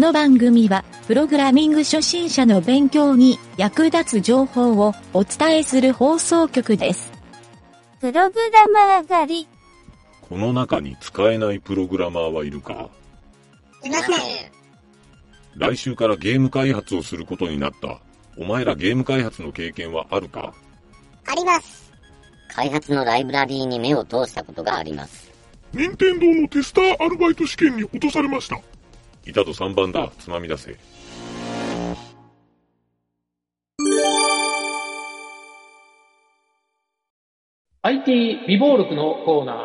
この番組は、プログラミング初心者の勉強に役立つ情報をお伝えする放送局です。プログラマー狩り。この中に使えないプログラマーはいるか？いません。来週からゲーム開発をすることになった。お前らゲーム開発の経験はあるか？あります。開発のライブラリーに目を通したことがあります。任天堂のテスターアルバイト試験に落とされました。いたと3番だ。つまみ出せ。IT 美貌録のコーナー。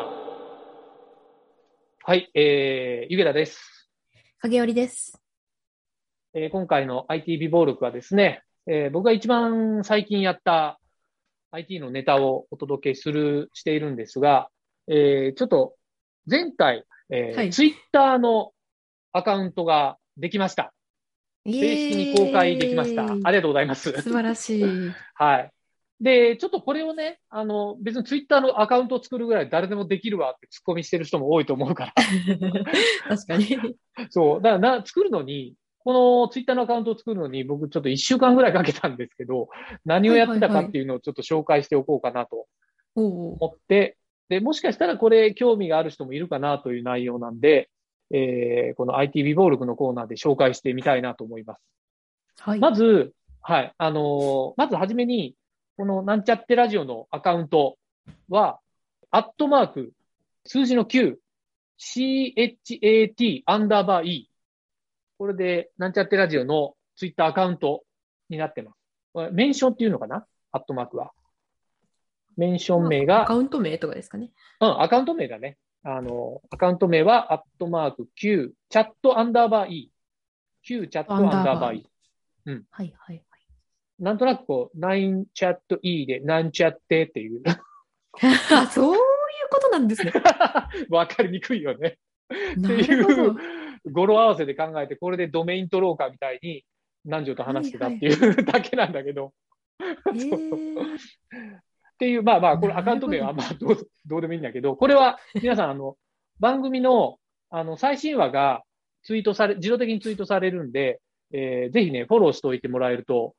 はい、えー、ゆげたです。影織です。えー今回の IT 美貌録はですね、えー僕が一番最近やった IT のネタをお届けする、しているんですが、えーちょっと前回、えーはいツイッターのアカウントができました。正式に公開できました。ありがとうございます。素晴らしい。はい。で、ちょっとこれをね、あの、別にツイッターのアカウントを作るぐらい誰でもできるわってツッコミしてる人も多いと思うから。確かに。そう。だからな、作るのに、このツイッターのアカウントを作るのに僕ちょっと一週間ぐらいかけたんですけど、何をやってたかっていうのをちょっと紹介しておこうかなと。思って、で、もしかしたらこれ興味がある人もいるかなという内容なんで、えー、この IT 美暴力のコーナーで紹介してみたいなと思います。はい。まず、はい、あのーまずはじめに、このなんちゃってラジオのアカウントは、アットマーク、数字の9、CHAT アンダーバー E。これで、なんちゃってラジオのツイッターアカウントになってます。これメンションっていうのかな？アットマークは。メンション名アがカ、ウント名とかですかね。うん、アカウント名だね。あの、アカウント名は、アットマーク Q、チャットアンダーバー E。Q チャットアンダーバー E。はいはいはい。なんとなくこう、ナインチャット E でなんちゃってっていう。あ、そういうことなんですね。わかりにくいよね。なっていう。語呂合わせで考えて、これでドメイン取ろうかみたいに、南條と話してたっていうだけなんだけど。へそうーっていう、まあまあ、これアカウント名はまあどう どうでもいいんだけど、これは皆さん、あの、番組の、あの、最新話がツイートされ、自動的にツイートされるんで、えーぜひね、フォローしておいてもらえると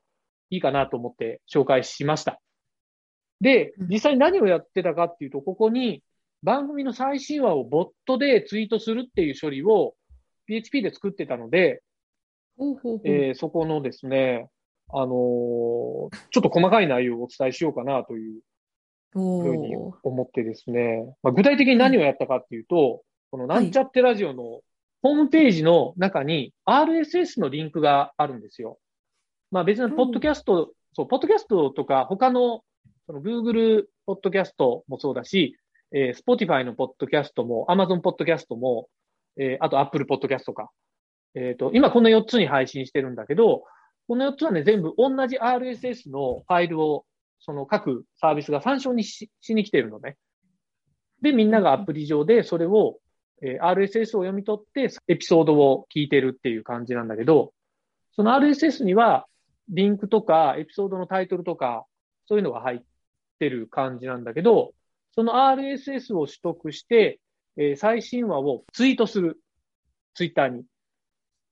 いいかなと思って紹介しました。で、うん実際に何をやってたかっていうと、ここに番組の最新話をボットでツイートするっていう処理を PHP で作ってたので、ほうほうほう。えーそこのですね、あのーちょっと細かい内容をお伝えしようかなというふうに思ってですね、まあ、具体的に何をやったかっていうと、このなんちゃってラジオのホームページの中に RSS のリンクがあるんですよ。まあ別にポッドキャスト、そう、ポッドキャストとか他のその Google ポッドキャストもそうだし、えー Spotify のポッドキャストも Amazon ポッドキャストも、えーあと Apple ポッドキャストか。えっ、と、今この4つに配信してるんだけど、この4つはね、全部同じ RSS のファイルをその各サービスが参照にしに来ているのね。で、みんながアプリ上でそれを、えー RSS を読み取ってエピソードを聞いてるっていう感じなんだけど、その RSS にはリンクとかエピソードのタイトルとかそういうのが入ってる感じなんだけど、その RSS を取得して、えー最新話をツイートする。ツイッターに。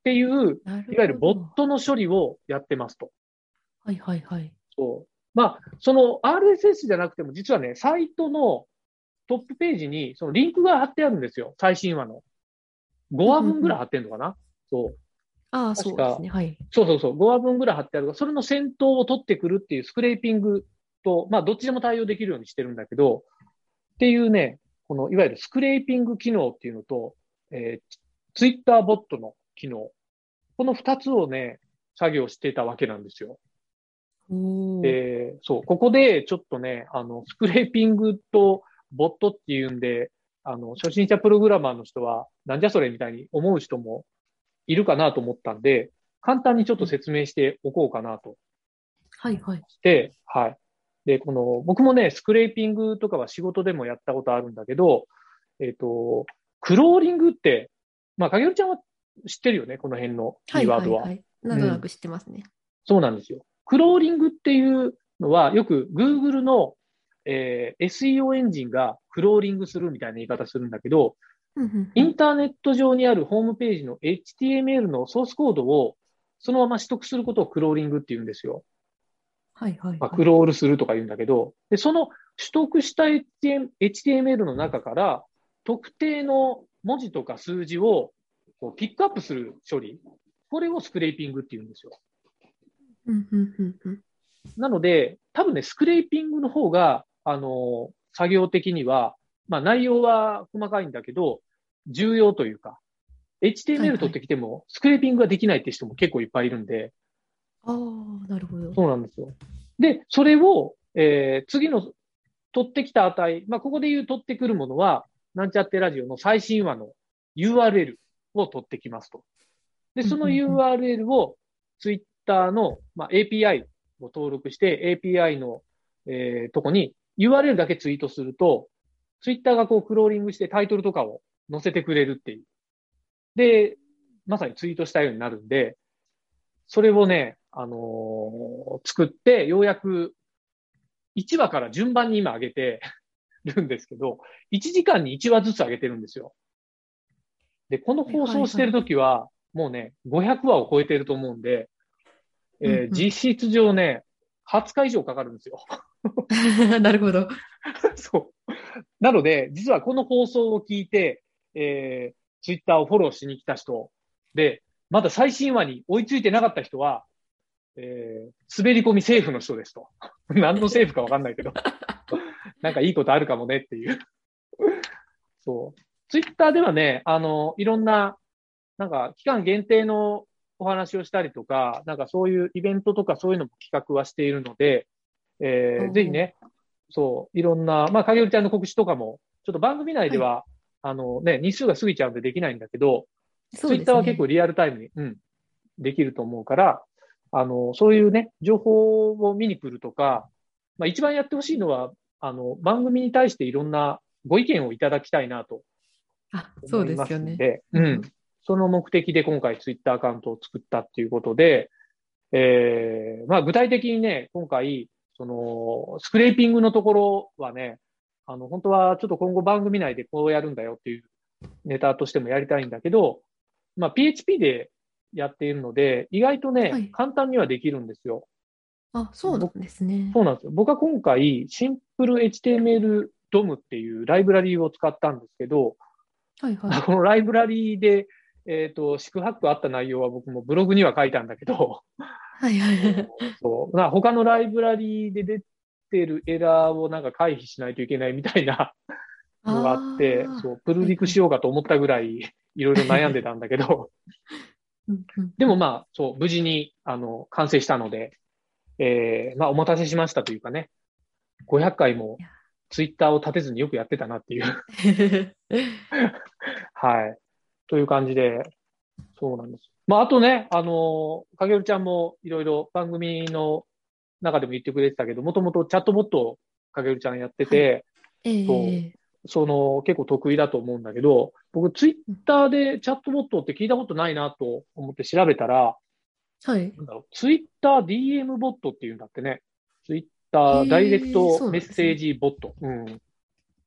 っていう、いわゆるボットの処理をやってますと。はいはいはい。そう。まあ、その RSS じゃなくても、実はね、サイトのトップページに、そのリンクが貼ってあるんですよ。最新話の。5話分ぐらい貼ってんのかな、そう。ああ、そうですね。はい。そうそうそう。5話分ぐらい貼ってあるが、それの先頭を取ってくるっていうスクレーピングと、まあ、どっちでも対応できるようにしてるんだけど、っていうね、この、いわゆるスクレーピング機能っていうのと、えー、ツイッターボットの機能。この2つをね、作業してたわけなんですよ。で、そう、ここでちょっとね、あの、スクレーピングとボットっていうんで、あの、初心者プログラマーの人は、なんじゃそれみたいに思う人もいるかなと思ったんで、簡単にちょっと説明しておこうかなとはいはい。して、はい。で、この、僕もね、スクレーピングとかは仕事でもやったことあるんだけど、えっ、と、クローリングって、まあ、かげるちゃんは知ってるよね、この辺のキはいーワードは。はいはい。なんとなく知ってますね。そうなんですよ。クローリングっていうのは、よく Google の、えー SEO エンジンがクローリングするみたいな言い方するんだけど、うんうんインターネット上にあるホームページの HTML のソースコードをそのまま取得することをクローリングって言うんですよ。はいはいまあ、はい。クロールするとか言うんだけど、で、その取得した HTML の中から特定の文字とか数字をこうピックアップする処理。これをスクレーピングって言うんですよ。なので、多分ね、スクレーピングの方が、あの、作業的には、まあ内容は細かいんだけど、重要というか、はい HTML はい取ってきても、スクレーピングができないって人も結構いっぱいいるんで、ああ、なるほど。そうなんですよ。で、それを、えー次の取ってきた値、まあ、ここで言う取ってくるものは、なんちゃってラジオの最新話の URL を取ってきますと。で、その URL を Twitter の、まあ、API を登録して、API の、えーとこに URL だけツイートすると、Twitter がこうクローリングしてタイトルとかを載せてくれるっていう。で、まさにツイートしたようになるんで、それをね、あのー作って、ようやく1話から順番に今上げてるんですけど、1時間に1話ずつ上げてるんですよ。で、この放送してるときは、もうね、500話を超えてると思うんで、えーうんうん実質上ね、20日以上かかるんですよ。なるほど。そう。なので、実はこの放送を聞いて、えー、ツイッターをフォローしに来た人で、まだ最新話に追いついてなかった人は、えー、滑り込みセーフの人ですと。何のセーフかわかんないけど。なんかいいことあるかもねっていう。そう。ツイッターではね、あの、いろんな、なんか期間限定のお話をしたりとか、なんかそういうイベントとかそういうのも企画はしているので、えー、ぜひね、そう、いろんな、まあ、影織ちゃんの告知とかも、ちょっと番組内では、あのね、日数が過ぎちゃうんでできないんだけど、ツイッターは結構リアルタイムに、うん、できると思うから、あの、そういうね、情報を見に来るとか、まあ一番やってほしいのは、あの、番組に対していろんなご意見をいただきたいなとあ、そうですよね。うん。その目的で今回ツイッターアカウントを作ったっていうことで、えー、まあ具体的にね、今回、その、スクレーピングのところはね、あの、本当はちょっと今後番組内でこうやるんだよっていうネタとしてもやりたいんだけど、まあ PHP でやっているので、意外とね、はい簡単にはできるんですよ。あ、そうなんですね。そうなんですよ。僕は今回、シンプル HTML DOM っていうライブラリーを使ったんですけど、はいはい。このライブラリーで、えっ、と、四苦八苦あった内容は僕もブログには書いたんだけど、はいはい。そう、まあ他のライブラリーで出てるエラーをなんか回避しないといけないみたいなのがあって、ーそう、プルリクしようかと思ったぐらい、いろいろ悩んでたんだけど、でもまあ、そう、無事に、あの、完成したので、えー、まあ、お待たせしましたというかね、500回もツイッターを立てずによくやってたなっていう、はい。という感じで、そうなんです。まあ、あとね、あの、かげるちゃんもいろいろ番組の中でも言ってくれてたけど、もともとチャットボットをかげるちゃんやってて、ええその結構得意だと思うんだけど、僕ツイッターでチャットボットって聞いたことないなと思って調べたら、はい。なんだろう、ツイッター DM ボットっていうんだってね。ツイッダイレクトメッセージボット。うん。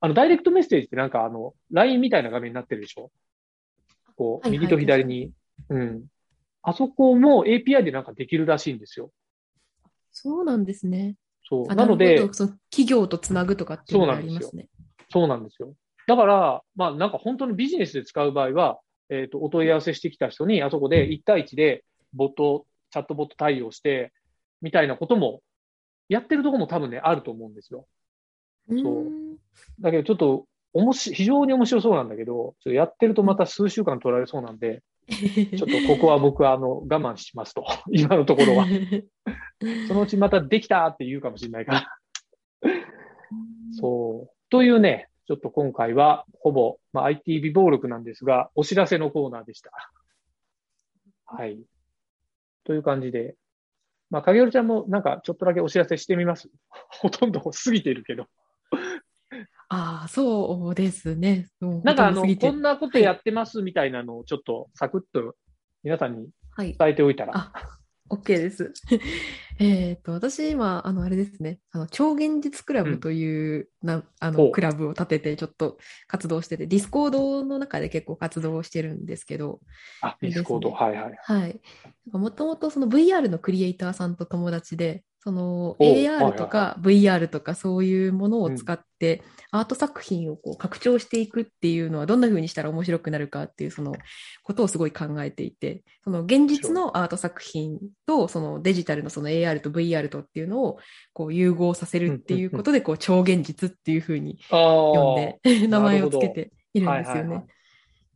あの、ダイレクトメッセージってなんかあの、LINE みたいな画面になってるでしょ？こう、はいはい右と左に。うん。あそこも API でなんかできるらしいんですよ。そうなんですね。そう。あなのでの企業とつなぐとかっていうのがありますね。そうなんですよ。だから、まあなんか本当にビジネスで使う場合は、えっ、と、お問い合わせしてきた人に、あそこで1対1でボット、チャットボット対応して、みたいなことも、やってるところも多分ね、あると思うんですよ。そうだけどちょっと、おもし、非常に面白そうなんだけど、ちょっとやってるとまた数週間取られそうなんで、ちょっとここは僕はあの、我慢しますと。今のところは。そのうちまたできたって言うかもしれないから。そう。というね、ちょっと今回は、ほぼ、まあ、IT 微暴録なんですが、お知らせのコーナーでした。はい。という感じで、まあ、影織ちゃんもなんかちょっとだけお知らせしてみます ほとんど過ぎてるけど。ああ、そうですね。なんかあの、こんなことやってますみたいなのをちょっとサクッと皆さんにはい。伝えておいたら。あ、OK です。えっと、私今、あの、あれですね、あの、超現実クラブという、な、あの、クラブを立てて、ちょっと活動してて、ディスコードの中で結構活動してるんですけど、あ、ディスコード。ですはいはい。はい。もともとその VR のクリエイターさんと友達で、そのお AR とか VR とかそういうものを使ってアート作品をこう拡張していくっていうのはどんな風にしたら面白くなるかっていうそのことをすごい考えていて、その現実のアート作品とそのデジタルのその AR と VR とっていうのをこう融合させるっていうことでこう超現実っていう風に。呼んで名前をつけているんですよはいはいはね。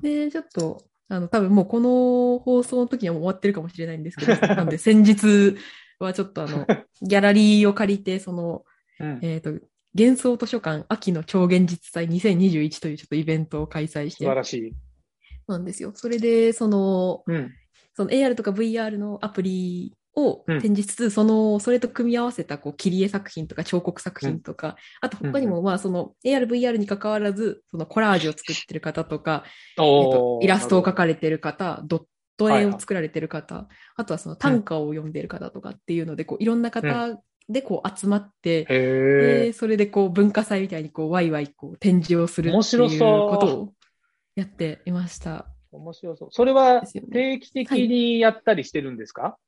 で、ちょっと、あの、多分もうこの放送の時にはもう終わってるかもしれないんですけど、なんで先日はちょっとあの、ギャラリーを借りて、その、うんえっ、と、幻想図書館秋の超現実祭2021というちょっとイベントを開催して素晴、らしい。なんですよ。それで、その、うん。その AR とか VR のアプリをうん展示しつつ、その、それと組み合わせた、こう、切り絵作品とか彫刻作品とか、あと他にも、まあ、その AR、VR に関わらず、そのコラージュを作ってる方とか、えっおとイラストを描かかれてる方、ドット絵を作られてる方、あとはその短歌を読んでる方とかっていうので、こう、いろんな方でこう集まって、へえ。で、それでこう、文化祭みたいにこう、ワイワイこう、展示をするって面いうことをやっていました。面白そう。それは定期的にやったりしてるんですか？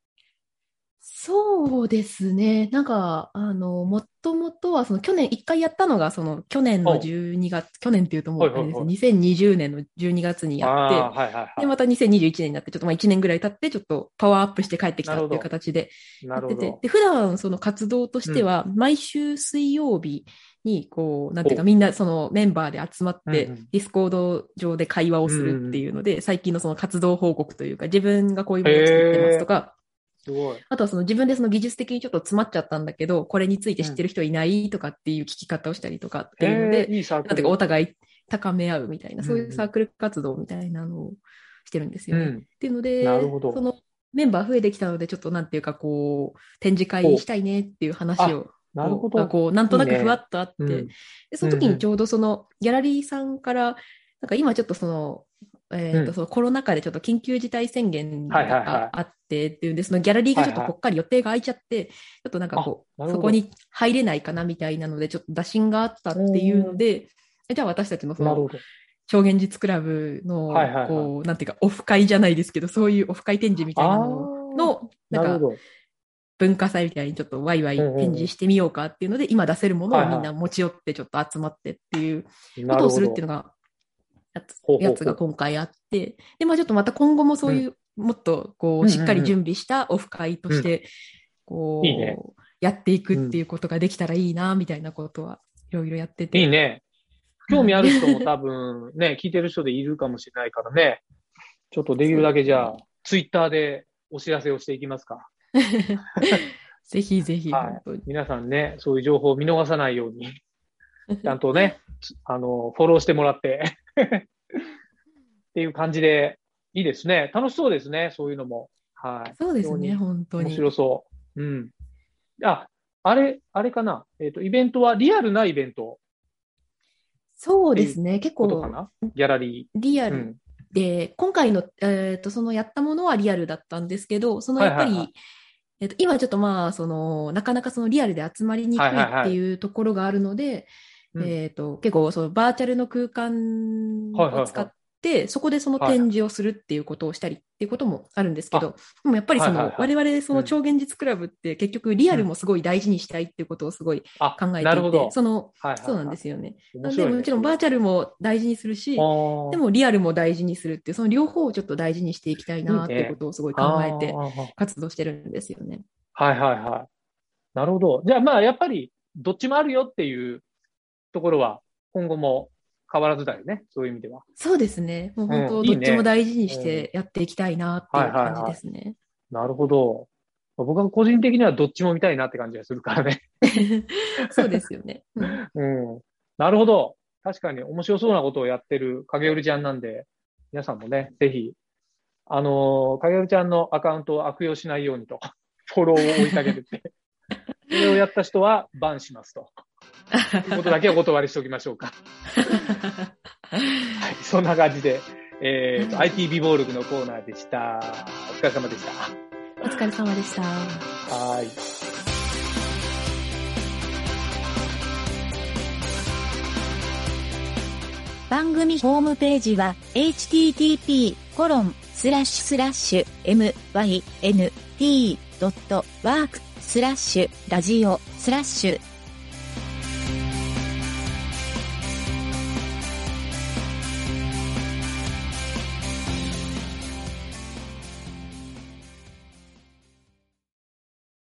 そうですね。なんか、あの、もともとは、その去年、一回やったのが、その去年の12月、去年っていうともう、あれですね、はいはいはい2020年の12月にやって、はいはいはで、また2021年になって、ちょっとまあ1年ぐらい経って、ちょっとパワーアップして帰ってきたっていう形で。やってて。で、普段その活動としては、毎週水曜日に、こう、なんていうか、お。みんなそのメンバーで集まって、うんうん。ディスコード上で会話をするっていうので、最近のその活動報告というか、自分がこういうものを作ってますとか、すごい。あとはその自分でその技術的にちょっと詰まっちゃったんだけど、これについて知ってる人いないとかっていう聞き方をしたりとかっていうので、へえいい。なんていうかお互い高め合うみたいな、うんそういうサークル活動みたいなのをしてるんですよね。うんっていうので、そのメンバー増えてきたので、ちょっとなんていうかこう、展示会したいねっていう話を、なるほど。がこう、なんとなくいいねふわっとあって、うんで、その時にちょうどそのギャラリーさんから、なんか今ちょっとその、えーとうんそのコロナ禍でちょっと緊急事態宣言はいはいはいがあってっていうんで、そのギャラリーがちょっとぽっかり予定が空いちゃって、ちょっとなんかこう、そこに入れないかなみたいなので、ちょっと打診があったっていうので、じゃあ私たちのその。超現実クラブの、はいはいはい。こう、なんていうか、オフ会じゃないですけど、そういうオフ会展示みたいなのの、なんか。文化祭みたいにちょっとワイワイうんうんうん展示してみようかっていうので、今出せるものはいはいをみんな持ち寄ってちょっと集まってっていうことをするっていうのが、やつやつが今回あって、で、まあちょっとまた今後もそういう、もっとこう、うんうんうん。しっかり準備したオフ会として、こう、いいね。やっていくっていうことができたらいいな、みたいなことはいろいろやってて。いいね。興味ある人も多分ね、聞いてる人でいるかもしれないからね。ちょっとできるだけじゃあ、ツイッターでお知らせをしていきますか。ぜひぜひ、はい。皆さんね、そういう情報を見逃さないように、ちゃんとね、あの、フォローしてもらって、っていう感じで、いいですね。楽しそうですね、そういうのも。はい。そうですね、本当に。白そう。うん。あ、あれ、あれかな？えっ、と、イベントはリアルなイベントそうですね、結構ギャラリー。うリアルん。で、今回の、えっと、そのやったものはリアルだったんですけど、そのやっぱり、はいはいはえっと、今ちょっとまあ、その、なかなかそのリアルで集まりにくいはいはいはいっていうところがあるので、うんえっと、結構そのバーチャルの空間はいはいはいを使って、そこでその展示をするっていうことをしたりっていうこともあるんですけど、でもやっぱりその、はいはいは我々その超現実クラブって結局リアルもすごい大事にしたいっていうことをすごいあ、考えていてなるほど、。その、はいはいはいそうなんですよね。なんで、もちろんバーチャルも大事にするし、でもリアルも大事にするっていう、その両方をちょっと大事にしていきたいなっていうことをすごい考えて活動してるんですよね。はいはいはい。なるほど。じゃあまあ、やっぱり、どっちもあるよっていうところは、今後も変わらずだよね。そういう意味では。そうですね。もう本当、どっちも大事にしてやっていきたいなっていう感じですね。なるほど。僕は個人的にはどっちも見たいなって感じがするからね。そうですよね。うんうん。なるほど。確かに面白そうなことをやってる影織ちゃんなんで、皆さんもね、ぜひ、あのー影織ちゃんのアカウントを悪用しないようにと、フォローを追いかけるって。それをやった人はバンしますと。ことだけお断りしておきましょうか。はい、そんな感じで、えーと、IT 美暴力のコーナーでした。お疲れ様でした。お疲れ様でした。はい。番組ホームページは http コロンスラッシュスラッシュ mynt.work スラッシュラジオスラッシュ